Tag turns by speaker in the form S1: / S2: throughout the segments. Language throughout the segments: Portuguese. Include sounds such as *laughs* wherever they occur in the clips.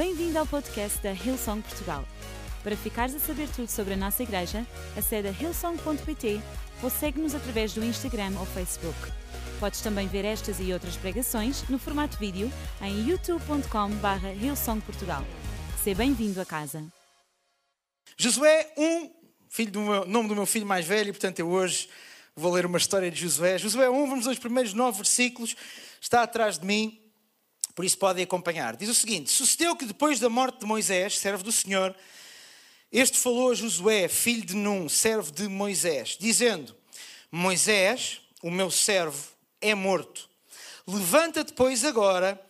S1: Bem-vindo ao podcast da Hillsong Portugal. Para ficares a saber tudo sobre a nossa igreja, acede a hillsong.pt ou segue-nos através do Instagram ou Facebook. Podes também ver estas e outras pregações no formato vídeo em youtube.com.br hillsongportugal. Seja bem-vindo a casa.
S2: Josué 1, filho do meu, nome do meu filho mais velho, portanto eu hoje vou ler uma história de Josué. Josué 1, vamos aos primeiros nove versículos, está atrás de mim, por isso podem acompanhar. Diz o seguinte: Sucedeu que depois da morte de Moisés, servo do Senhor, este falou a Josué, filho de Num, servo de Moisés, dizendo: Moisés, o meu servo, é morto. Levanta-te, pois, agora,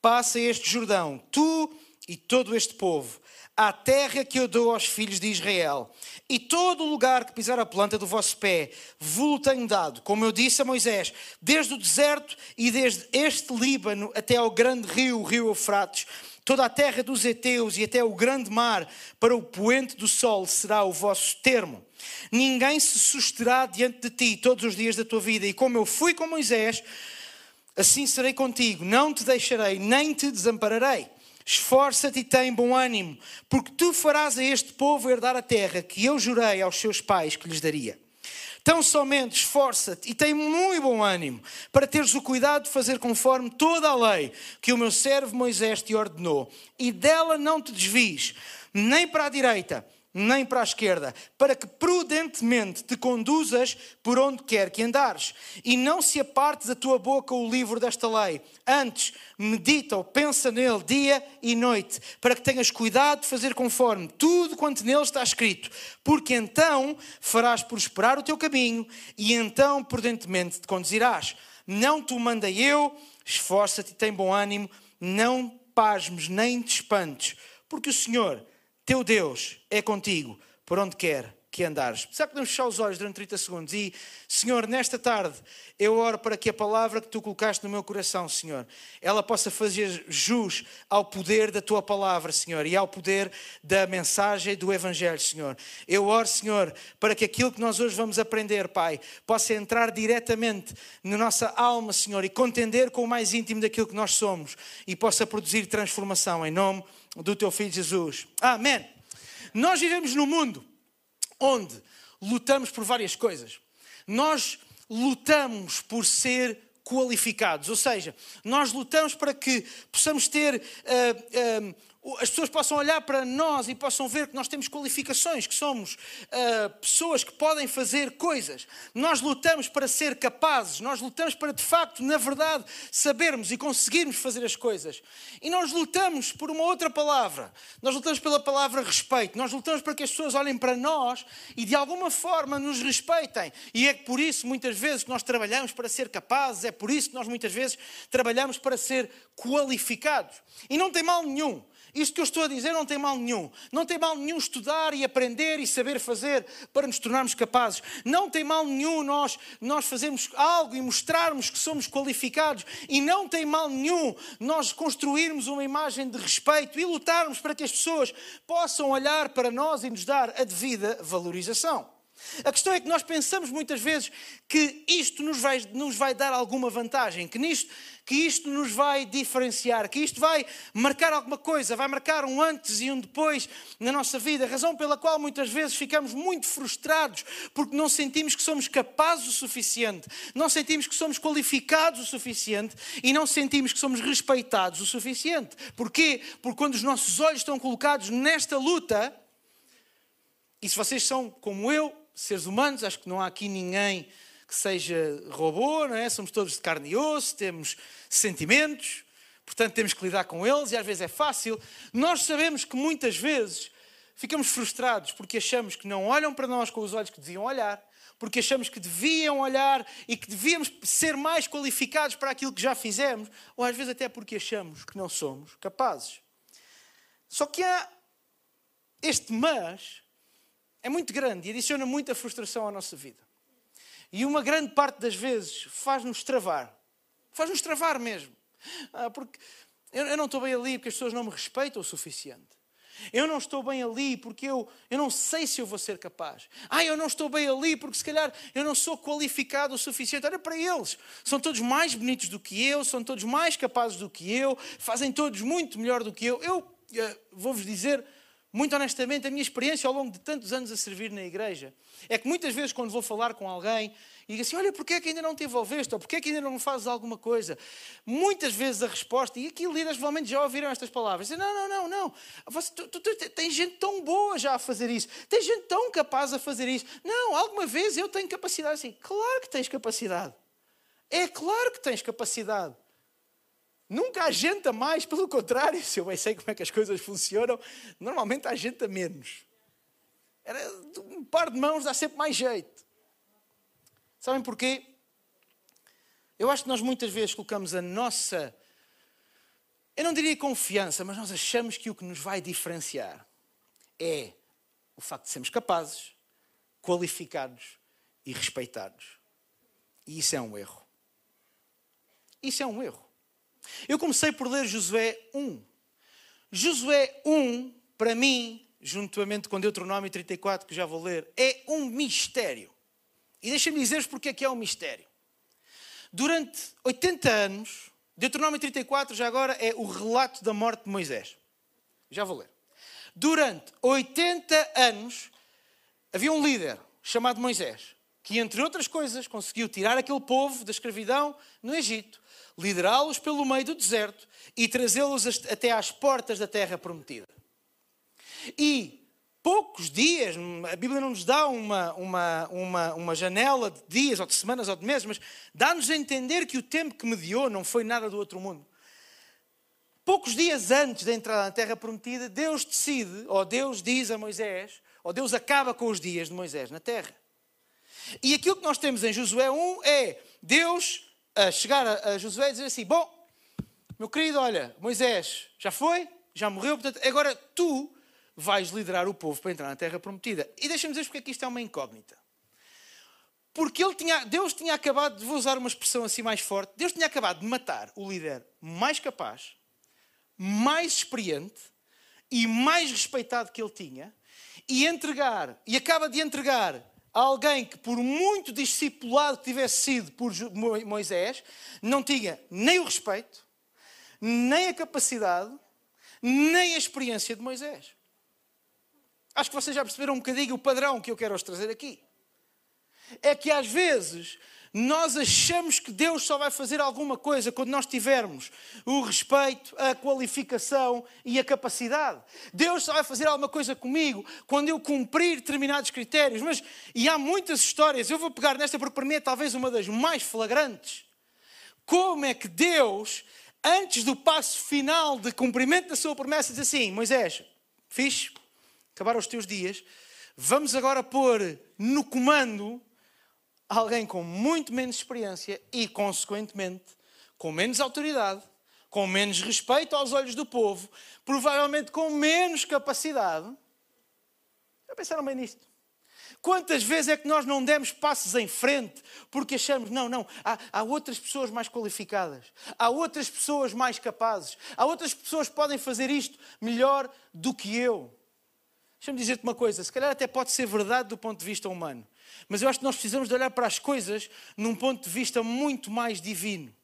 S2: passa este Jordão, tu e todo este povo, à terra que eu dou aos filhos de Israel. E todo lugar que pisar a planta do vosso pé, vos tenho dado, como eu disse a Moisés, desde o deserto e desde este Líbano até ao grande rio, o rio Eufrates, toda a terra dos heteus e até o grande mar, para o poente do sol será o vosso termo. Ninguém se susterá diante de ti todos os dias da tua vida, e como eu fui com Moisés, assim serei contigo, não te deixarei, nem te desampararei. Esforça-te e tem bom ânimo, porque tu farás a este povo herdar a terra que eu jurei aos seus pais que lhes daria. Tão somente esforça-te e tem muito bom ânimo, para teres o cuidado de fazer conforme toda a lei que o meu servo Moisés te ordenou, e dela não te desvies, nem para a direita, nem para a esquerda, para que prudentemente te conduzas por onde quer que andares, e não se aparte da tua boca o livro desta lei. Antes, medita ou pensa nele dia e noite, para que tenhas cuidado de fazer conforme tudo quanto nele está escrito, porque então farás prosperar o teu caminho, e então prudentemente te conduzirás. Não te mandei eu, esforça-te e tem bom ânimo, não pasmes nem te espantes, porque o Senhor teu Deus é contigo por onde quer que andares. Será que podemos fechar os olhos durante 30 segundos? E, Senhor, nesta tarde, eu oro para que a palavra que tu colocaste no meu coração, Senhor, ela possa fazer jus ao poder da tua palavra, Senhor, e ao poder da mensagem do Evangelho, Senhor. Eu oro, Senhor, para que aquilo que nós hoje vamos aprender, Pai, possa entrar diretamente na nossa alma, Senhor, e contender com o mais íntimo daquilo que nós somos e possa produzir transformação em nome do teu filho Jesus. Amém. Nós vivemos num mundo onde lutamos por várias coisas. Nós lutamos por ser qualificados, ou seja, nós lutamos para que possamos ter uh, uh, as pessoas possam olhar para nós e possam ver que nós temos qualificações, que somos uh, pessoas que podem fazer coisas. Nós lutamos para ser capazes, nós lutamos para de facto, na verdade, sabermos e conseguirmos fazer as coisas. E nós lutamos por uma outra palavra. Nós lutamos pela palavra respeito. Nós lutamos para que as pessoas olhem para nós e de alguma forma nos respeitem. E é por isso, muitas vezes, que nós trabalhamos para ser capazes, é por isso que nós muitas vezes trabalhamos para ser qualificados. E não tem mal nenhum. Isto que eu estou a dizer não tem mal nenhum. Não tem mal nenhum estudar e aprender e saber fazer para nos tornarmos capazes. Não tem mal nenhum nós, nós fazermos algo e mostrarmos que somos qualificados. E não tem mal nenhum nós construirmos uma imagem de respeito e lutarmos para que as pessoas possam olhar para nós e nos dar a devida valorização. A questão é que nós pensamos muitas vezes que isto nos vai, nos vai dar alguma vantagem, que, nisto, que isto nos vai diferenciar, que isto vai marcar alguma coisa, vai marcar um antes e um depois na nossa vida. Razão pela qual muitas vezes ficamos muito frustrados porque não sentimos que somos capazes o suficiente, não sentimos que somos qualificados o suficiente e não sentimos que somos respeitados o suficiente. Porquê? Porque quando os nossos olhos estão colocados nesta luta, e se vocês são como eu, seres humanos, acho que não há aqui ninguém que seja robô, não é? Somos todos de carne e osso, temos sentimentos, portanto temos que lidar com eles e às vezes é fácil. Nós sabemos que muitas vezes ficamos frustrados porque achamos que não olham para nós com os olhos que deviam olhar, porque achamos que deviam olhar e que devíamos ser mais qualificados para aquilo que já fizemos, ou às vezes até porque achamos que não somos capazes. Só que há este mas é muito grande e adiciona muita frustração à nossa vida. E uma grande parte das vezes faz-nos travar. Faz-nos travar mesmo. Ah, porque eu, não estou bem ali porque as pessoas não me respeitam o suficiente. Eu não estou bem ali porque eu, eu não sei se eu vou ser capaz. Ah, eu não estou bem ali porque se calhar eu não sou qualificado o suficiente. Olha para eles. São todos mais bonitos do que eu, são todos mais capazes do que eu, fazem todos muito melhor do que eu. Eu eh, vou-vos dizer, muito honestamente, a minha experiência ao longo de tantos anos a servir na igreja é que muitas vezes, quando vou falar com alguém e digo assim: Olha, porquê é que ainda não te envolveste? Ou porquê é que ainda não fazes alguma coisa? Muitas vezes a resposta, e aqui líderes provavelmente já ouviram estas palavras: Não, não, não, não. Você, tu, tu, tu, tem gente tão boa já a fazer isso, tem gente tão capaz a fazer isso. Não, alguma vez eu tenho capacidade assim. Claro que tens capacidade. É claro que tens capacidade. Nunca há gente a mais, pelo contrário, *laughs* se eu bem sei como é que as coisas funcionam, normalmente há gente a menos. Era, um par de mãos dá sempre mais jeito. Sabem porquê? Eu acho que nós muitas vezes colocamos a nossa, eu não diria confiança, mas nós achamos que o que nos vai diferenciar é o facto de sermos capazes, qualificados e respeitados. E isso é um erro. Isso é um erro. Eu comecei por ler Josué 1. Josué 1, para mim, juntamente com Deuteronômio 34, que já vou ler, é um mistério. E deixem-me dizer-vos porque é que é um mistério. Durante 80 anos, Deuteronômio 34 já agora é o relato da morte de Moisés. Já vou ler. Durante 80 anos, havia um líder chamado Moisés, que, entre outras coisas, conseguiu tirar aquele povo da escravidão no Egito, liderá-los pelo meio do deserto e trazê-los até às portas da terra prometida. E poucos dias, a Bíblia não nos dá uma, uma, uma, uma janela de dias, ou de semanas, ou de meses, mas dá-nos a entender que o tempo que mediou não foi nada do outro mundo. Poucos dias antes da entrada na terra prometida, Deus decide, ou Deus diz a Moisés, ou Deus acaba com os dias de Moisés na terra. E aquilo que nós temos em Josué 1 é Deus a chegar a, a Josué e dizer assim: Bom, meu querido, olha, Moisés já foi, já morreu, portanto, agora tu vais liderar o povo para entrar na terra prometida. E deixa-me dizer porque é que isto é uma incógnita. Porque ele tinha, Deus tinha acabado, vou usar uma expressão assim mais forte, Deus tinha acabado de matar o líder mais capaz, mais experiente e mais respeitado que ele tinha, e entregar, e acaba de entregar alguém que, por muito discipulado que tivesse sido por Moisés, não tinha nem o respeito, nem a capacidade, nem a experiência de Moisés. Acho que vocês já perceberam um bocadinho o padrão que eu quero vos trazer aqui. É que às vezes nós achamos que Deus só vai fazer alguma coisa quando nós tivermos o respeito, a qualificação e a capacidade. Deus só vai fazer alguma coisa comigo quando eu cumprir determinados critérios. Mas, e há muitas histórias, eu vou pegar nesta porque para mim é talvez uma das mais flagrantes. Como é que Deus, antes do passo final de cumprimento da sua promessa, diz assim: Moisés, fixe, acabaram os teus dias, vamos agora pôr no comando alguém com muito menos experiência e, consequentemente, com menos autoridade, com menos respeito aos olhos do povo, provavelmente com menos capacidade. Já pensaram bem nisto? Quantas vezes é que nós não demos passos em frente porque achamos, não, não, há, há, outras pessoas mais qualificadas, há outras pessoas mais capazes, há outras pessoas que podem fazer isto melhor do que eu. Deixa-me dizer-te uma coisa, se calhar até pode ser verdade do ponto de vista humano. Mas eu acho que nós precisamos de olhar para as coisas num ponto de vista muito mais divino.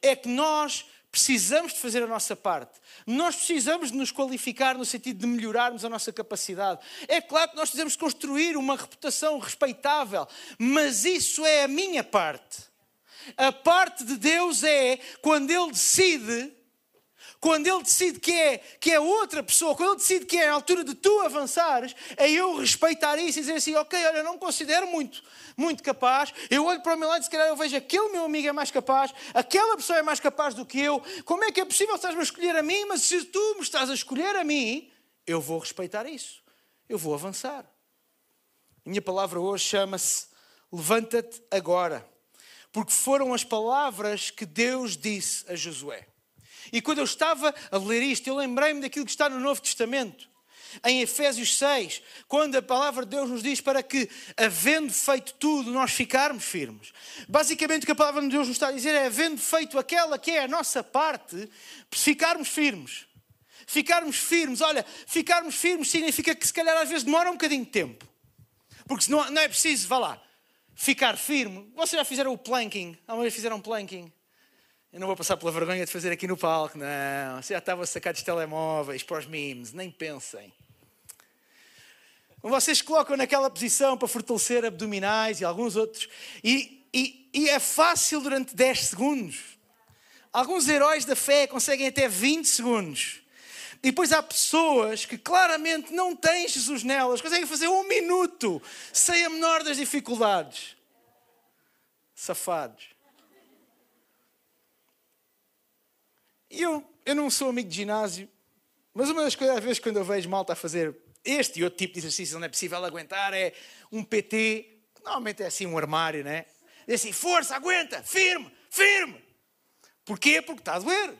S2: É que nós precisamos de fazer a nossa parte. Nós precisamos de nos qualificar no sentido de melhorarmos a nossa capacidade. É claro que nós precisamos construir uma reputação respeitável, mas isso é a minha parte. A parte de Deus é quando Ele decide quando Ele decide que é, que é outra pessoa, quando Ele decide que é a altura de tu avançares, é eu respeitar isso e dizer assim: ok, olha, não me considero muito, muito capaz. Eu olho para o meu lado e se calhar eu vejo aquele meu amigo é mais capaz, aquela pessoa é mais capaz do que eu. Como é que é possível estás-me a escolher a mim? Mas se tu me estás a escolher a mim, eu vou respeitar isso. Eu vou avançar. A minha palavra hoje chama-se Levanta-te agora. Porque foram as palavras que Deus disse a Josué. E quando eu estava a ler isto, eu lembrei-me daquilo que está no Novo Testamento. Em Efésios 6, quando a palavra de Deus nos diz para que, havendo feito tudo, nós ficarmos firmes. Basicamente, o que a palavra de Deus nos está a dizer é: havendo feito aquela que é a nossa parte, ficarmos firmes. Ficarmos firmes, olha, ficarmos firmes significa que se calhar às vezes demora um bocadinho de tempo. Porque se não, não é preciso, vá lá, ficar firme. Vocês já fizeram o planking? Alguma vez fizeram planking? Eu não vou passar pela vergonha de fazer aqui no palco, não. Já estava a sacar dos telemóveis para os memes, nem pensem. Vocês colocam naquela posição para fortalecer abdominais e alguns outros, e, e, e é fácil durante 10 segundos. Alguns heróis da fé conseguem até 20 segundos. E depois há pessoas que claramente não têm Jesus nelas, conseguem fazer um minuto sem a menor das dificuldades. Safados. E eu, eu não sou amigo de ginásio, mas uma das coisas, às vezes, quando eu vejo malta a fazer este e outro tipo de exercício não é possível aguentar, é um PT, normalmente é assim um armário, né? Diz assim, força, aguenta, firme, firme. Porquê? Porque está a doer.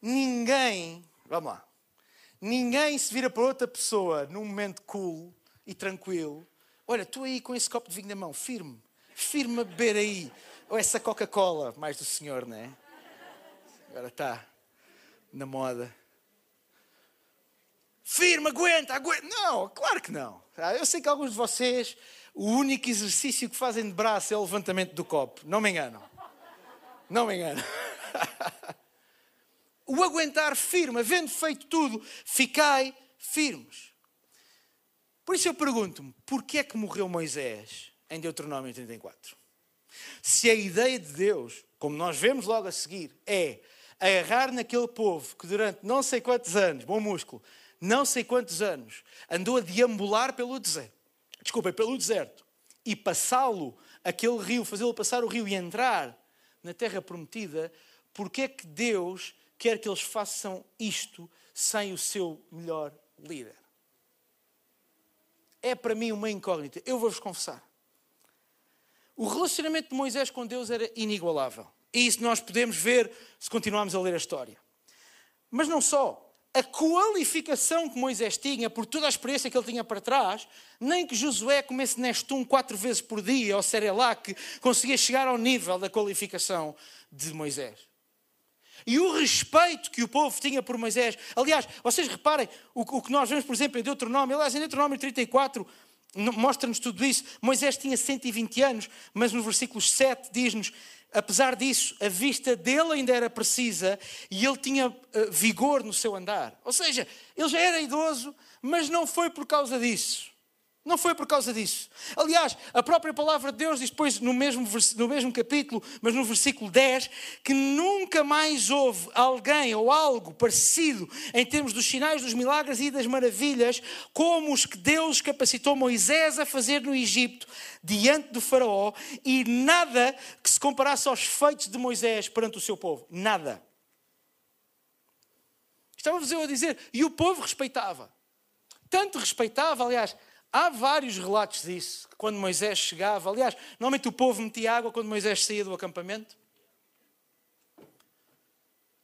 S2: Ninguém, vamos lá, ninguém se vira para outra pessoa num momento cool e tranquilo. Olha, tu aí com esse copo de vinho na mão, firme, firme a beber aí. Ou essa Coca-Cola, mais do senhor, não é? Agora está na moda. Firme, aguenta, aguenta. Não, claro que não. Ah, eu sei que alguns de vocês, o único exercício que fazem de braço é o levantamento do copo. Não me enganam. Não me enganam. *laughs* o aguentar firme, havendo feito tudo, ficai firmes. Por isso eu pergunto-me, porquê é que morreu Moisés em Deuteronômio 34? Se a ideia de Deus, como nós vemos logo a seguir, é agarrar naquele povo que durante não sei quantos anos, bom músculo, não sei quantos anos, andou a deambular pelo deserto, desculpem, pelo deserto, e passá-lo, aquele rio, fazê-lo passar o rio e entrar na terra prometida, porque é que Deus quer que eles façam isto sem o seu melhor líder? É para mim uma incógnita. Eu vou-vos confessar. O relacionamento de Moisés com Deus era inigualável. E isso nós podemos ver se continuarmos a ler a história. Mas não só. A qualificação que Moisés tinha, por toda a experiência que ele tinha para trás, nem que Josué comesse neste um quatro vezes por dia, ou que conseguia chegar ao nível da qualificação de Moisés. E o respeito que o povo tinha por Moisés. Aliás, vocês reparem o, que nós vemos, por exemplo, em Deuteronômio. Aliás, em Deuteronômio 34, mostra-nos tudo isso. Moisés tinha 120 anos, mas no versículo 7 diz-nos: apesar disso, a vista dele ainda era precisa e ele tinha uh, vigor no seu andar. Ou seja, ele já era idoso, mas não foi por causa disso. Não foi por causa disso. Aliás, a própria palavra de Deus diz depois no mesmo, no mesmo capítulo, mas no versículo 10, que nunca mais houve alguém ou algo parecido em termos dos sinais, dos milagres e das maravilhas, como os que Deus capacitou Moisés a fazer no Egito, diante do Faraó, e nada que se comparasse aos feitos de Moisés perante o seu povo. Nada. Estava-vos eu a dizer, e o povo respeitava. Tanto respeitava, aliás, Há vários relatos disso, quando Moisés chegava. Aliás, normalmente o povo metia água quando Moisés saía do acampamento.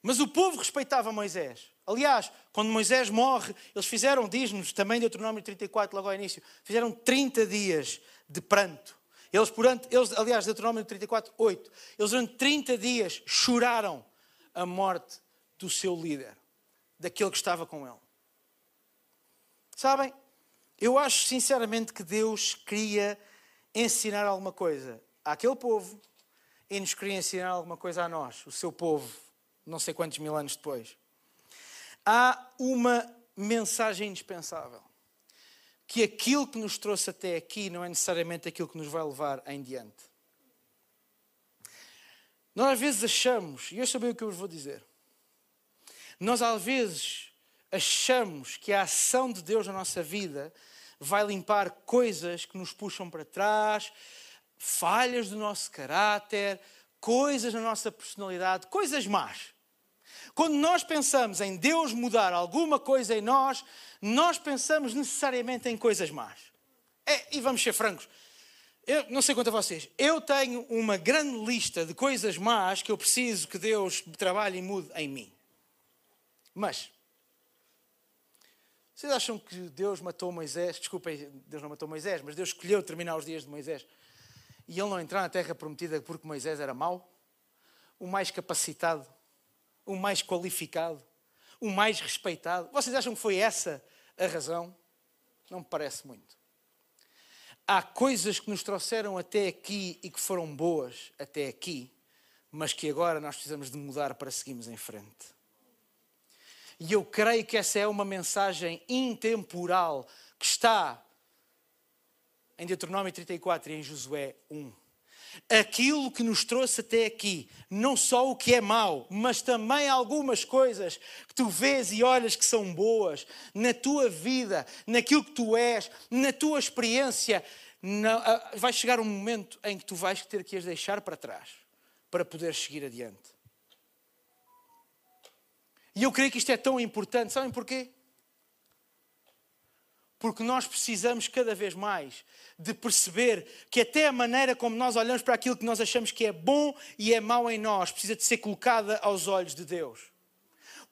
S2: Mas o povo respeitava Moisés. Aliás, quando Moisés morre, eles fizeram, diz-nos também Deuteronômio 34, logo ao início, fizeram 30 dias de pranto. Eles, durante, eles aliás, Deuteronômio 34, 8, eles durante 30 dias choraram a morte do seu líder, daquele que estava com ele. Sabem, eu acho sinceramente que Deus queria ensinar alguma coisa àquele povo e nos queria ensinar alguma coisa a nós, o seu povo, não sei quantos mil anos depois. Há uma mensagem indispensável. Que aquilo que nos trouxe até aqui não é necessariamente aquilo que nos vai levar em diante. Nós às vezes achamos, e eu sabia o que eu vos vou dizer, nós às vezes achamos que a ação de Deus na nossa vida vai limpar coisas que nos puxam para trás, falhas do nosso caráter, coisas na nossa personalidade, coisas más. Quando nós pensamos em Deus mudar alguma coisa em nós, nós pensamos necessariamente em coisas más. É, e vamos ser francos, eu não sei quanto a vocês, eu tenho uma grande lista de coisas más que eu preciso que Deus trabalhe e mude em mim. Mas vocês acham que Deus matou Moisés? Desculpem, Deus não matou Moisés, mas Deus escolheu terminar os dias de Moisés e ele não entrar na terra prometida porque Moisés era mau? O mais capacitado, o mais qualificado, o mais respeitado. Vocês acham que foi essa a razão? Não me parece muito. Há coisas que nos trouxeram até aqui e que foram boas até aqui, mas que agora nós precisamos de mudar para seguirmos em frente. E eu creio que essa é uma mensagem intemporal que está em Deuteronômio 34 e em Josué 1. Aquilo que nos trouxe até aqui, não só o que é mau, mas também algumas coisas que tu vês e olhas que são boas na tua vida, naquilo que tu és, na tua experiência, não, vai chegar um momento em que tu vais ter que as deixar para trás para poder seguir adiante. E eu creio que isto é tão importante. Sabem porquê? Porque nós precisamos cada vez mais de perceber que até a maneira como nós olhamos para aquilo que nós achamos que é bom e é mau em nós precisa de ser colocada aos olhos de Deus.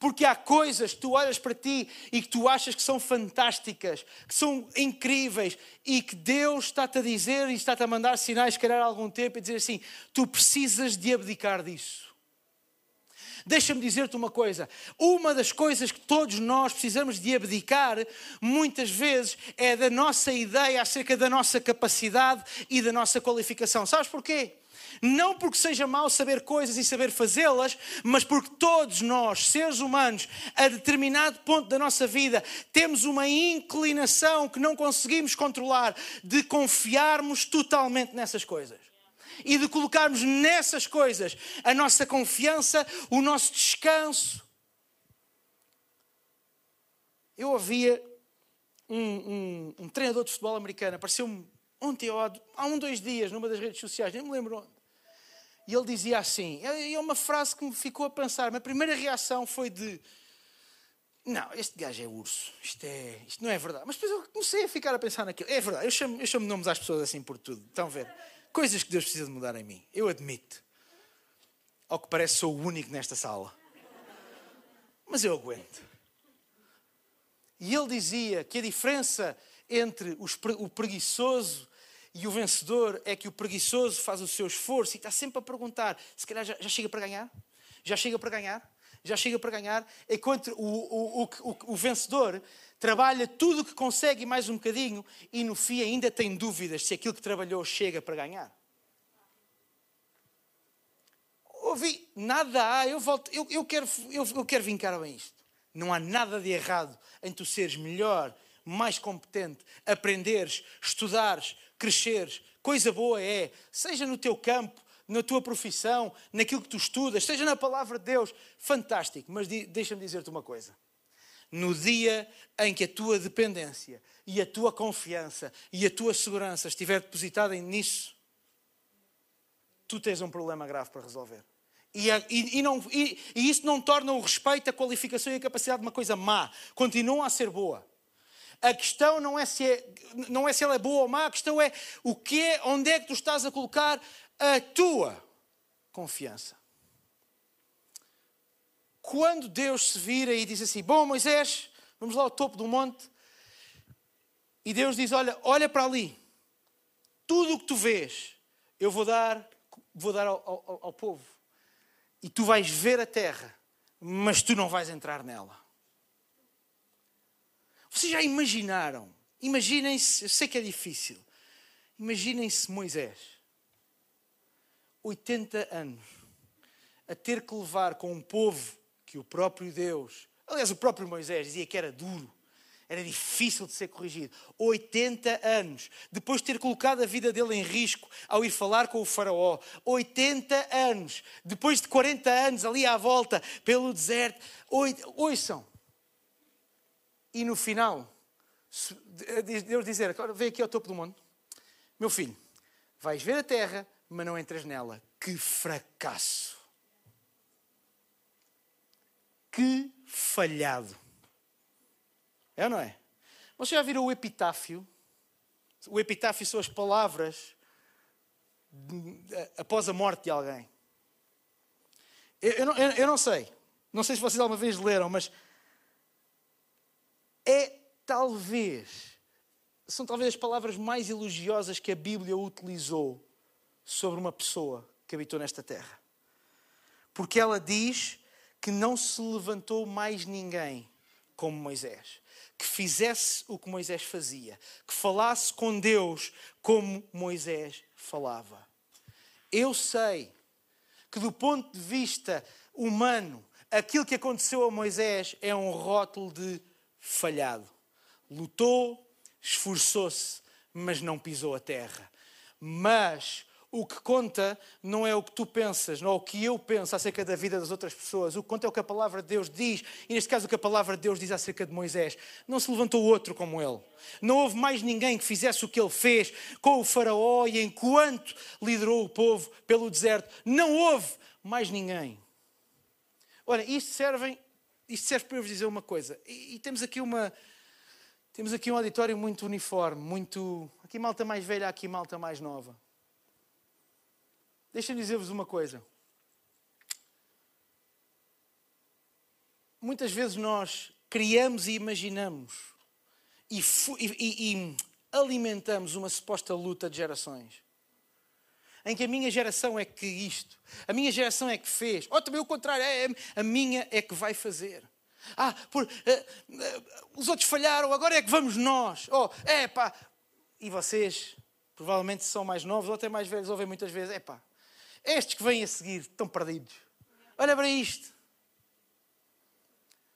S2: Porque há coisas que tu olhas para ti e que tu achas que são fantásticas, que são incríveis e que Deus está-te a dizer e está-te a mandar sinais, se calhar há algum tempo, e dizer assim: tu precisas de abdicar disso. Deixa-me dizer-te uma coisa: uma das coisas que todos nós precisamos de abdicar, muitas vezes, é da nossa ideia acerca da nossa capacidade e da nossa qualificação. Sabes porquê? Não porque seja mau saber coisas e saber fazê-las, mas porque todos nós, seres humanos, a determinado ponto da nossa vida, temos uma inclinação que não conseguimos controlar de confiarmos totalmente nessas coisas e de colocarmos nessas coisas a nossa confiança, o nosso descanso. Eu ouvia um, um, um treinador de futebol americano, apareceu-me ontem, há um, dois dias, numa das redes sociais, nem me lembro onde. E ele dizia assim, é uma frase que me ficou a pensar. Minha primeira reação foi de não, este gajo é urso, isto, é, isto não é verdade. Mas depois eu comecei a ficar a pensar naquilo. É verdade, eu chamo, eu chamo nomes às pessoas assim por tudo. Estão a ver? Coisas que Deus precisa de mudar em mim. Eu admito. Ao que parece, sou o único nesta sala. Mas eu aguento. E ele dizia que a diferença entre o preguiçoso e o vencedor é que o preguiçoso faz o seu esforço e está sempre a perguntar: se calhar já, já chega para ganhar? Já chega para ganhar? Já chega para ganhar? Enquanto o, o, o, o vencedor trabalha tudo o que consegue e mais um bocadinho, e no fim ainda tem dúvidas se aquilo que trabalhou chega para ganhar. Ouvi, nada há, eu, volto, eu, eu, quero, eu, eu quero vincar bem isto. Não há nada de errado em tu seres melhor, mais competente, aprenderes, estudares, cresceres. Coisa boa é, seja no teu campo, na tua profissão, naquilo que tu estudas, seja na palavra de Deus, fantástico. Mas deixa-me dizer-te uma coisa no dia em que a tua dependência e a tua confiança e a tua segurança estiver depositada nisso, tu tens um problema grave para resolver. E, e, não, e, isso não torna o respeito, a qualificação e a capacidade de uma coisa má. Continua a ser boa. A questão não é se, é, não é se ela é boa ou má, a questão é o que é, onde é que tu estás a colocar a tua confiança quando Deus se vira e diz assim: Bom, Moisés, vamos lá ao topo do monte. E Deus diz: Olha, olha para ali. Tudo o que tu vês, eu vou dar, vou dar ao, ao, ao povo. E tu vais ver a terra, mas tu não vais entrar nela. Vocês já imaginaram? Imaginem-se, eu sei que é difícil. Imaginem-se Moisés, 80 anos, a ter que levar com um povo que o próprio Deus, aliás, o próprio Moisés dizia que era duro, era difícil de ser corrigido. 80 anos, depois de ter colocado a vida dele em risco ao ir falar com o Faraó. 80 anos, depois de 40 anos ali à volta pelo deserto. Ouçam. E no final, Deus dizer: agora vem aqui ao topo do monte, meu filho, vais ver a terra, mas não entras nela. Que fracasso! Que falhado. É ou não é? Você já viram o epitáfio? O epitáfio são as palavras após a morte de alguém. Eu, eu, eu, eu não sei. Não sei se vocês alguma vez leram, mas é talvez, são talvez as palavras mais elogiosas que a Bíblia utilizou sobre uma pessoa que habitou nesta terra. Porque ela diz que não se levantou mais ninguém como Moisés, que fizesse o que Moisés fazia, que falasse com Deus como Moisés falava. Eu sei que, do ponto de vista humano, aquilo que aconteceu a Moisés é um rótulo de falhado. Lutou, esforçou-se, mas não pisou a terra. Mas o que conta não é o que tu pensas, não é o que eu penso acerca da vida das outras pessoas. O que conta é o que a palavra de Deus diz. E neste caso, o que a palavra de Deus diz acerca de Moisés. Não se levantou outro como ele. Não houve mais ninguém que fizesse o que ele fez com o Faraó e enquanto liderou o povo pelo deserto. Não houve mais ninguém. Olha, isto serve, isto serve para eu vos dizer uma coisa. E, e temos aqui uma. Temos aqui um auditório muito uniforme, muito. Aqui malta mais velha, aqui malta mais nova. Deixa-me dizer-vos uma coisa. Muitas vezes nós criamos e imaginamos e, e, e, alimentamos uma suposta luta de gerações. Em que a minha geração é que isto, a minha geração é que fez, ou também o contrário, é, a minha é que vai fazer. Ah, por, uh, uh, os outros falharam, agora é que vamos nós. Oh, é pá. E vocês, provavelmente são mais novos ou até mais velhos, ouvem muitas vezes, é pá, estes que vêm a seguir estão perdidos. Olha para isto.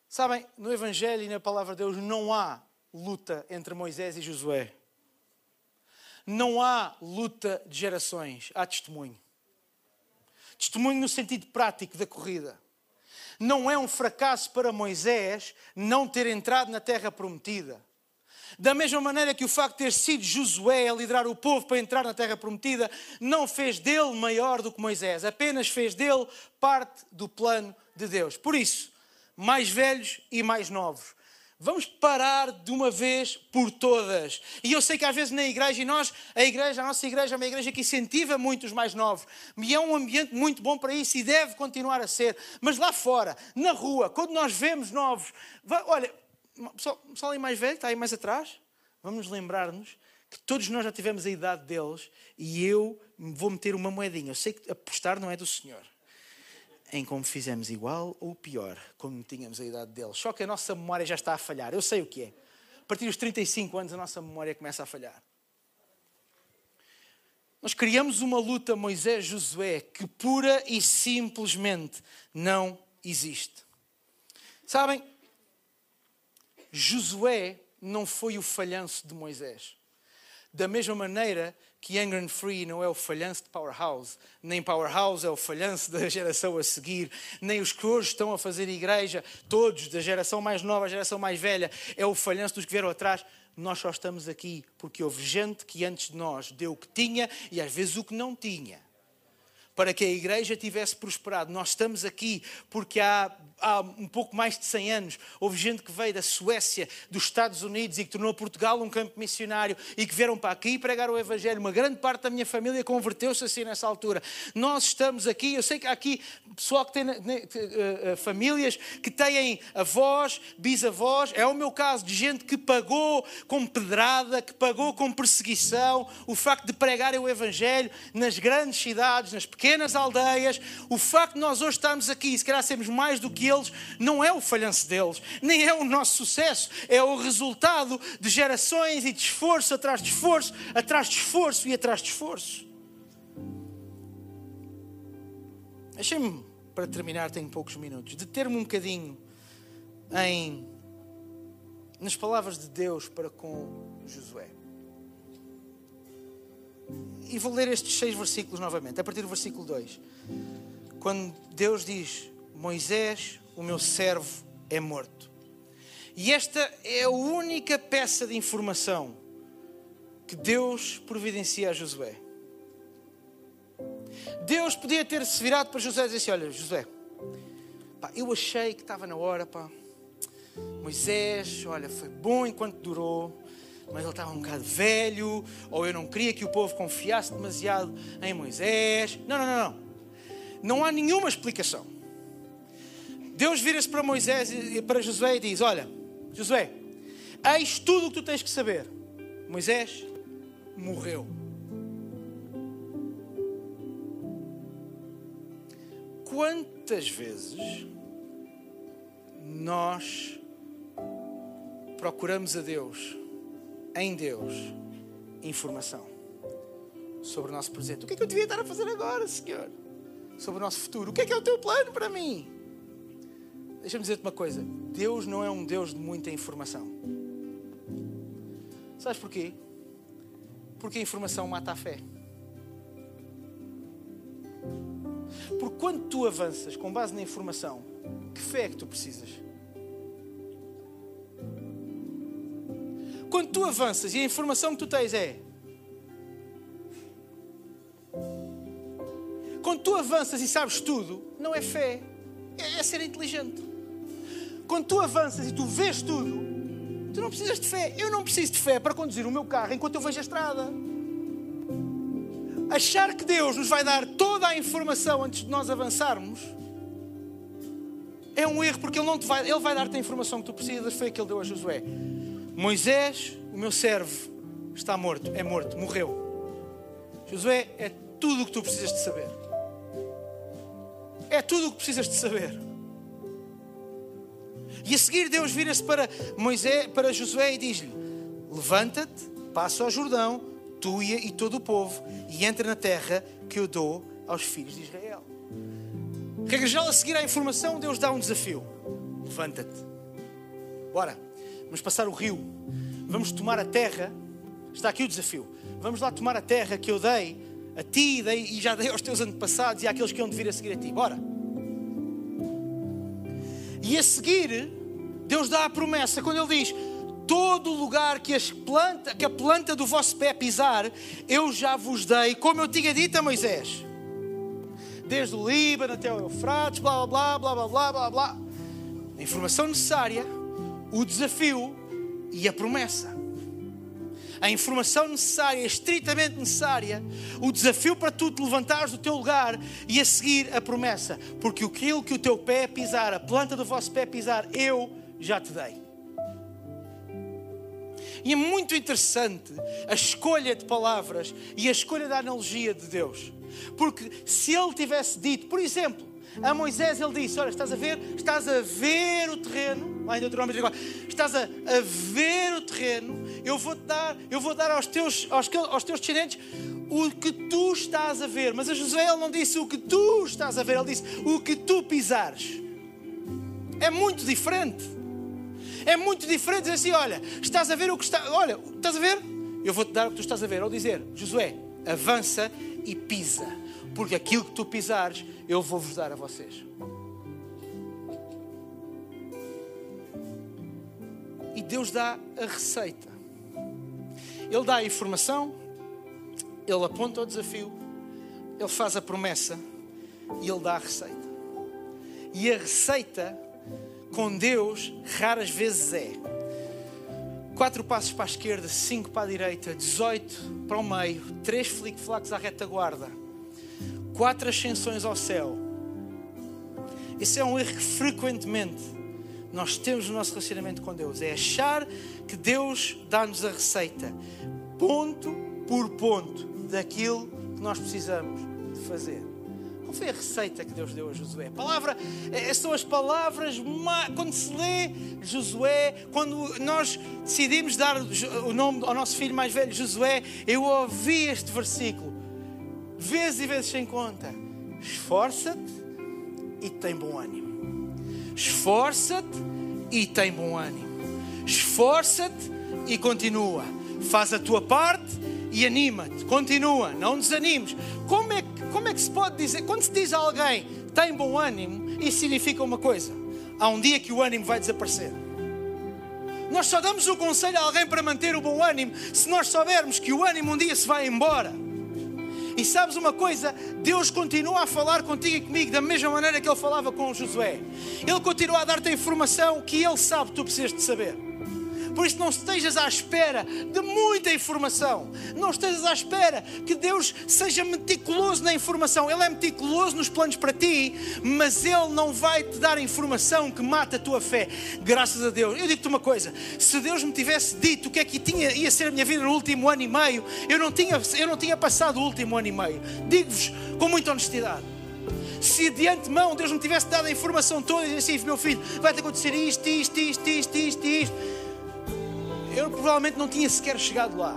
S2: Sabem, no Evangelho e na palavra de Deus não há luta entre Moisés e Josué. Não há luta de gerações, há testemunho. Testemunho no sentido prático da corrida. Não é um fracasso para Moisés não ter entrado na terra prometida. Da mesma maneira que o facto de ter sido Josué a liderar o povo para entrar na terra prometida não fez dele maior do que Moisés, apenas fez dele parte do plano de Deus. Por isso, mais velhos e mais novos. Vamos parar de uma vez por todas. E eu sei que às vezes na igreja, e nós, a igreja, a nossa igreja é uma igreja que incentiva muito os mais novos. E é um ambiente muito bom para isso e deve continuar a ser. Mas lá fora, na rua, quando nós vemos novos, olha, pessoal, pessoal aí mais velho, está aí mais atrás, vamos lembrar-nos que todos nós já tivemos a idade deles e eu vou meter uma moedinha. Eu sei que apostar não é do Senhor. Em como fizemos igual ou pior, como tínhamos a idade deles. Só que a nossa memória já está a falhar. Eu sei o que é. A partir dos 35 anos a nossa memória começa a falhar. Nós criamos uma luta Moisés-Josué que pura e simplesmente não existe. Sabem, Josué não foi o falhanço de Moisés. Da mesma maneira que and Free não é o falhanço de Powerhouse, nem Powerhouse é o falhanço da geração a seguir, nem os que hoje estão a fazer igreja, todos, da geração mais nova à geração mais velha, é o falhanço dos que vieram atrás. Nós só estamos aqui porque houve gente que antes de nós deu o que tinha e às vezes o que não tinha para que a igreja tivesse prosperado. Nós estamos aqui porque há, há um pouco mais de 100 anos houve gente que veio da Suécia, dos Estados Unidos e que tornou Portugal um campo missionário e que vieram para aqui pregar o Evangelho. Uma grande parte da minha família converteu-se assim nessa altura. Nós estamos aqui, eu sei que há aqui pessoal que tem uh, famílias que têm avós, bisavós, é o meu caso, de gente que pagou com pedrada, que pagou com perseguição, o facto de pregarem o Evangelho nas grandes cidades, nas pequenas aldeias. O facto de nós hoje estarmos aqui se calhar sermos mais do que eles, não é o falhanço deles, nem é o nosso sucesso, é o resultado de gerações e de esforço atrás de esforço, atrás de esforço e atrás de esforço. Deixem-me, para terminar, tenho poucos minutos, deter-me um bocadinho em nas palavras de Deus para com Josué. E vou ler estes seis versículos novamente, a partir do versículo 2. Quando Deus diz: Moisés, o meu servo, é morto. E esta é a única peça de informação que Deus providencia a Josué. Deus podia ter se virado para José e dizer assim: Olha, José, pá, eu achei que estava na hora, pá. Moisés, olha, foi bom enquanto durou, mas ele estava um bocado velho, ou eu não queria que o povo confiasse demasiado em Moisés. Não, não, não, não. Não há nenhuma explicação. Deus vira-se para Moisés e para Josué e diz: Olha, Josué, eis tudo o que tu tens que saber. Moisés morreu. Quantas vezes nós procuramos a Deus em Deus informação sobre o nosso presente. O que é que eu devia estar a fazer agora, Senhor? sobre o nosso futuro. O que é que é o teu plano para mim? Deixa-me dizer-te uma coisa: Deus não é um Deus de muita informação. Sabes porquê? Porque a informação mata a fé. Porque quando tu avanças com base na informação, que fé é que tu precisas? Quando tu avanças e a informação que tu tens é. Quando tu avanças e sabes tudo, não é fé, é, é ser inteligente. Quando tu avanças e tu vês tudo, tu não precisas de fé. Eu não preciso de fé para conduzir o meu carro enquanto eu vejo a estrada. Achar que Deus nos vai dar toda a informação antes de nós avançarmos é um erro, porque Ele, não te vai, ele vai dar-te a informação que tu precisas. Foi a que Ele deu a Josué. Moisés, o meu servo, está morto, é morto, morreu. Josué, é tudo o que tu precisas de saber. É tudo o que precisas de saber. E a seguir Deus vira-se para Moisés, para Josué e diz-lhe: Levanta-te, passa ao Jordão, tu e todo o povo, e entra na terra que eu dou aos filhos de Israel. Regra a seguir à informação, Deus dá um desafio: levanta-te, bora, vamos passar o rio, vamos tomar a terra. Está aqui o desafio. Vamos lá tomar a terra que eu dei a ti dei, e já dei aos teus antepassados e àqueles que iam de vir a seguir a ti. Bora. E a seguir, Deus dá a promessa quando Ele diz: todo lugar que, planta, que a planta do vosso pé pisar, eu já vos dei, como eu tinha dito a Moisés. Desde o Líbano até o Eufrates, blá blá blá blá blá blá blá. A informação necessária, o desafio e a promessa. A informação necessária, estritamente necessária, o desafio para tu te levantares do teu lugar e a seguir a promessa. Porque aquilo que o teu pé pisar, a planta do vosso pé pisar, eu já te dei. E é muito interessante a escolha de palavras e a escolha da analogia de Deus. Porque se ele tivesse dito, por exemplo, a Moisés ele disse: Olha, estás a ver? Estás a ver o terreno, lá em Deuteronômio estás a, a ver o terreno, eu vou-te dar, eu vou dar aos teus, aos, aos teus descendentes o que tu estás a ver. Mas a Josué ele não disse o que tu estás a ver, ele disse o que tu pisares. É muito diferente. É muito diferente dizer assim: olha, estás a ver o que está. Olha, estás a ver? Eu vou-te dar o que tu estás a ver. Ou dizer, Josué, avança e pisa, porque aquilo que tu pisares, eu vou-vos dar a vocês. E Deus dá a receita. Ele dá a informação, ele aponta o desafio, ele faz a promessa e ele dá a receita. E a receita com Deus raras vezes é. Quatro passos para a esquerda, cinco para a direita, 18 para o meio, três flic-flacs à retaguarda, quatro ascensões ao céu. Esse é um erro que frequentemente nós temos no nosso relacionamento com Deus. É achar que Deus dá-nos a receita, ponto por ponto, daquilo que nós precisamos de fazer. Qual foi a receita que Deus deu a Josué? A palavra, eh, são as palavras, quando se lê Josué, quando nós decidimos dar o nome ao nosso filho mais velho, Josué, eu ouvi este versículo, vezes e vezes sem conta. Esforça-te e tem bom ânimo. Esforça-te e tem bom ânimo. Esforça-te e continua. Faz a tua parte e anima-te. Continua, não desanimes. Como é como é que se pode dizer, quando se diz a alguém tem bom ânimo, isso significa uma coisa: há um dia que o ânimo vai desaparecer. Nós só damos o conselho a alguém para manter o bom ânimo se nós soubermos que o ânimo um dia se vai embora. E sabes uma coisa? Deus continua a falar contigo e comigo da mesma maneira que Ele falava com Josué. Ele continua a dar-te a informação que Ele sabe que tu precisas de saber. Por isso, não estejas à espera de muita informação. Não estejas à espera que Deus seja meticuloso na informação. Ele é meticuloso nos planos para ti, mas Ele não vai te dar informação que mata a tua fé. Graças a Deus. Eu digo-te uma coisa: se Deus me tivesse dito o que é que tinha, ia ser a minha vida no último ano e meio, eu não tinha, eu não tinha passado o último ano e meio. Digo-vos com muita honestidade se de antemão Deus me tivesse dado a informação toda e assim, meu filho, vai-te acontecer isto, isto, isto, isto, isto, isto, eu provavelmente não tinha sequer chegado lá.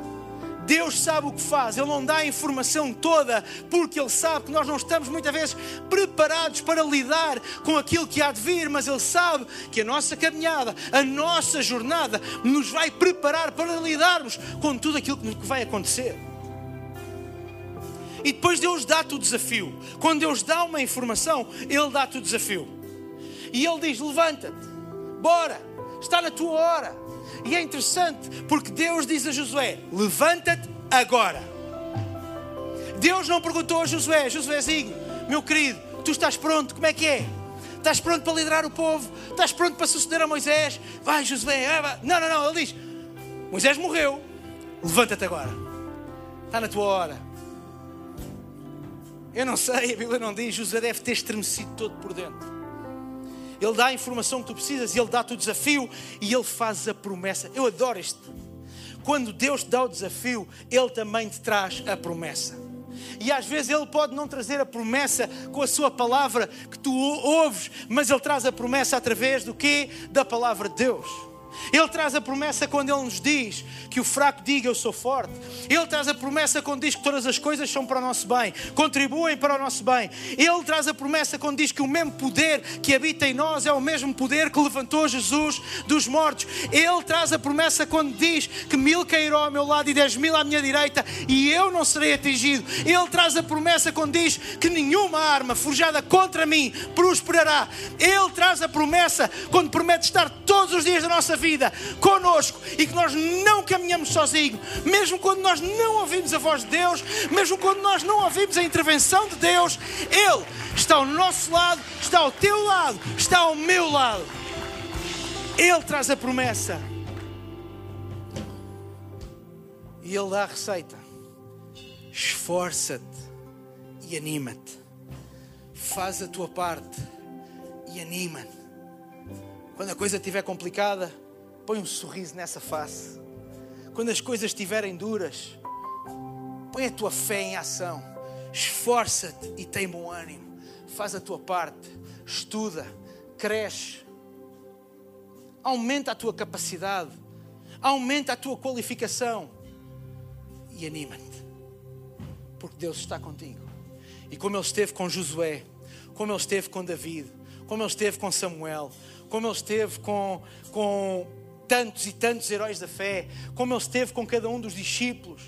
S2: Deus sabe o que faz, Ele não dá a informação toda, porque Ele sabe que nós não estamos muitas vezes preparados para lidar com aquilo que há de vir, mas Ele sabe que a nossa caminhada, a nossa jornada, nos vai preparar para lidarmos com tudo aquilo que vai acontecer. E depois Deus dá-te o desafio. Quando Deus dá uma informação, Ele dá-te o desafio. E Ele diz: Levanta-te, bora, está na tua hora. E é interessante porque Deus diz a Josué: Levanta-te agora. Deus não perguntou a Josué: Josuézinho, meu querido, tu estás pronto? Como é que é? Estás pronto para liderar o povo? Estás pronto para suceder a Moisés? Vai, Josué. Vai. Não, não, não. Ele diz: Moisés morreu. Levanta-te agora. Está na tua hora. Eu não sei, a Bíblia não diz. José deve ter estremecido todo por dentro. Ele dá a informação que tu precisas, Ele dá-te o desafio e Ele faz a promessa. Eu adoro isto. Quando Deus te dá o desafio, Ele também te traz a promessa. E às vezes Ele pode não trazer a promessa com a sua palavra que tu ouves, mas Ele traz a promessa através do quê? Da palavra de Deus. Ele traz a promessa quando Ele nos diz que o fraco diga eu sou forte. Ele traz a promessa quando diz que todas as coisas são para o nosso bem, contribuem para o nosso bem. Ele traz a promessa quando diz que o mesmo poder que habita em nós é o mesmo poder que levantou Jesus dos mortos. Ele traz a promessa quando diz que mil cairão ao meu lado e dez mil à minha direita e eu não serei atingido. Ele traz a promessa quando diz que nenhuma arma forjada contra mim prosperará. Ele traz a promessa quando promete estar todos os dias da nossa vida vida conosco e que nós não caminhamos sozinhos, mesmo quando nós não ouvimos a voz de Deus, mesmo quando nós não ouvimos a intervenção de Deus, Ele está ao nosso lado, está ao teu lado, está ao meu lado. Ele traz a promessa e Ele dá a receita. Esforça-te e anima-te. Faz a tua parte e anima-te. Quando a coisa estiver complicada, Põe um sorriso nessa face. Quando as coisas estiverem duras, põe a tua fé em ação. Esforça-te e tem bom ânimo. Faz a tua parte. Estuda, cresce. Aumenta a tua capacidade. Aumenta a tua qualificação. E anima-te. Porque Deus está contigo. E como Ele esteve com Josué, como Ele esteve com David, como Ele esteve com Samuel, como Ele esteve com, com tantos e tantos heróis da fé, como ele esteve com cada um dos discípulos,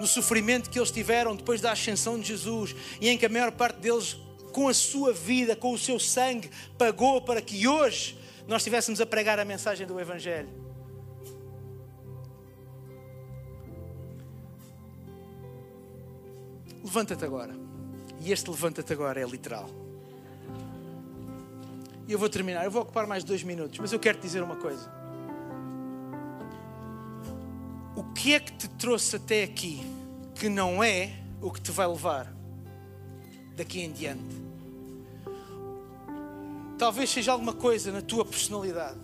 S2: no sofrimento que eles tiveram depois da ascensão de Jesus, e em que a maior parte deles, com a sua vida, com o seu sangue, pagou para que hoje nós estivéssemos a pregar a mensagem do Evangelho. Levanta-te agora. E este levanta-te agora é literal. E eu vou terminar. Eu vou ocupar mais dois minutos, mas eu quero te dizer uma coisa. O que é que te trouxe até aqui que não é o que te vai levar daqui em diante? Talvez seja alguma coisa na tua personalidade.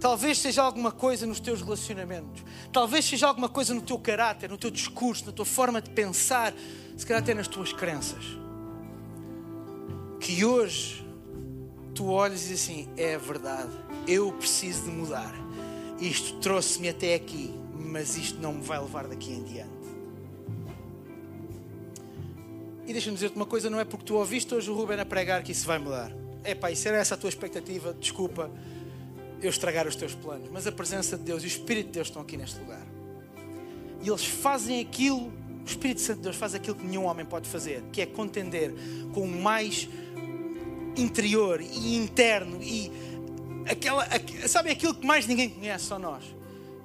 S2: Talvez seja alguma coisa nos teus relacionamentos. Talvez seja alguma coisa no teu caráter, no teu discurso, na tua forma de pensar, se calhar até nas tuas crenças. Que hoje tu olhes e assim: é verdade, eu preciso de mudar. Isto trouxe-me até aqui mas isto não me vai levar daqui em diante. E deixa-me dizer-te uma coisa: não é porque tu ouviste hoje o Ruben a pregar que isso vai mudar. É pá, e se era essa a tua expectativa, desculpa eu estragar os teus planos. Mas a presença de Deus e o Espírito de Deus estão aqui neste lugar. E eles fazem aquilo, o Espírito Santo de Deus faz aquilo que nenhum homem pode fazer, que é contender com o mais interior e interno e aquela, sabe aquilo que mais ninguém conhece, só nós.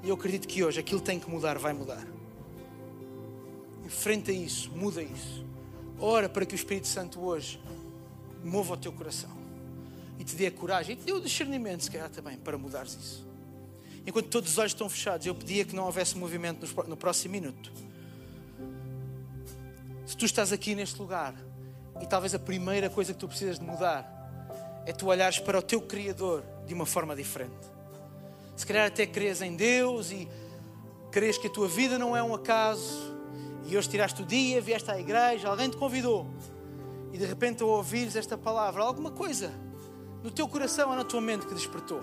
S2: E eu acredito que hoje aquilo tem que mudar, vai mudar. Enfrenta isso, muda isso. Ora para que o Espírito Santo hoje mova o teu coração e te dê a coragem e te dê o discernimento, se calhar também, para mudares isso. Enquanto todos os olhos estão fechados, eu pedia que não houvesse movimento no próximo minuto. Se tu estás aqui neste lugar e talvez a primeira coisa que tu precisas de mudar é tu olhares para o teu Criador de uma forma diferente se calhar até crês em Deus e crês que a tua vida não é um acaso e hoje tiraste o dia, vieste à igreja, alguém te convidou e de repente ao ouvires esta palavra, alguma coisa no teu coração ou na tua mente que despertou.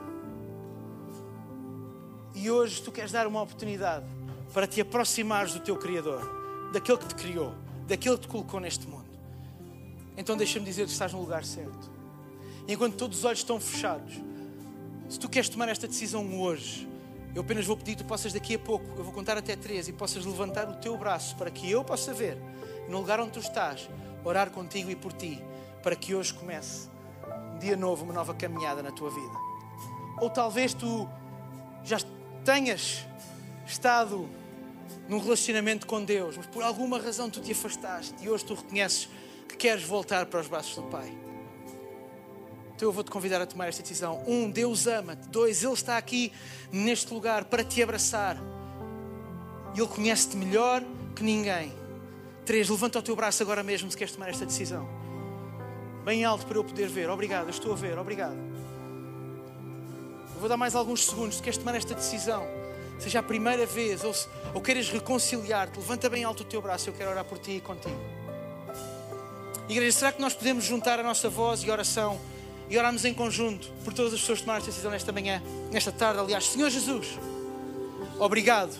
S2: E hoje tu queres dar uma oportunidade para te aproximares do teu Criador, daquele que te criou, daquele que te colocou neste mundo. Então deixa-me dizer que estás no lugar certo. Enquanto todos os olhos estão fechados, se tu queres tomar esta decisão hoje, eu apenas vou pedir que tu possas daqui a pouco, eu vou contar até três e possas levantar o teu braço para que eu possa ver, no lugar onde tu estás, orar contigo e por ti, para que hoje comece um dia novo, uma nova caminhada na tua vida. Ou talvez tu já tenhas estado num relacionamento com Deus, mas por alguma razão tu te afastaste e hoje tu reconheces que queres voltar para os braços do Pai. Então eu vou-te convidar a tomar esta decisão. Um, Deus ama-te. Dois, Ele está aqui neste lugar para te abraçar. Ele conhece-te melhor que ninguém. Três, levanta o teu braço agora mesmo se queres tomar esta decisão. Bem alto para eu poder ver. Obrigado, estou a ver. Obrigado. Eu vou dar mais alguns segundos se queres tomar esta decisão. Seja a primeira vez ou, se, ou queiras reconciliar-te, levanta bem alto o teu braço. Eu quero orar por ti e contigo. Igreja, será que nós podemos juntar a nossa voz e oração e orarmos em conjunto por todas as pessoas que tomaram esta decisão nesta manhã, nesta tarde, aliás? Senhor Jesus, obrigado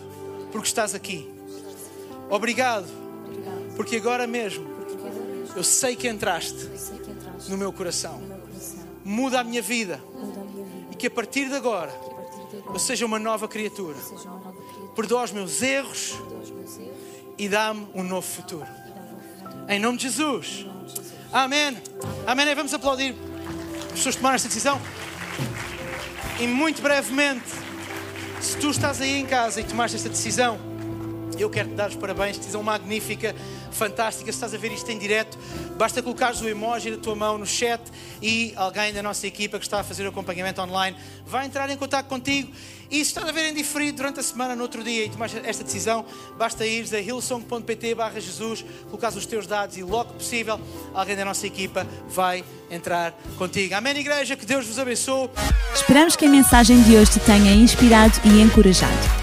S2: porque estás aqui. Obrigado porque agora mesmo eu sei que entraste no meu coração. Muda a minha vida e que a partir de agora eu seja uma nova criatura. Perdoa os meus erros e dá-me um novo futuro. Em nome de Jesus. Amém. Amém. Vamos aplaudir pessoas tomaram esta decisão. E muito brevemente, se tu estás aí em casa e tomaste esta decisão, eu quero te dar os parabéns, decisão magnífica, fantástica. Se estás a ver isto em direto, basta colocares o emoji da tua mão no chat e alguém da nossa equipa que está a fazer o acompanhamento online vai entrar em contato contigo. E se estás a ver em diferido durante a semana, no outro dia, e tomaste esta decisão, basta ires a hillsong.pt barra Jesus, colocares os teus dados e logo que possível, alguém da nossa equipa vai entrar contigo. Amém, igreja, que Deus vos abençoe.
S1: Esperamos que a mensagem de hoje te tenha inspirado e encorajado.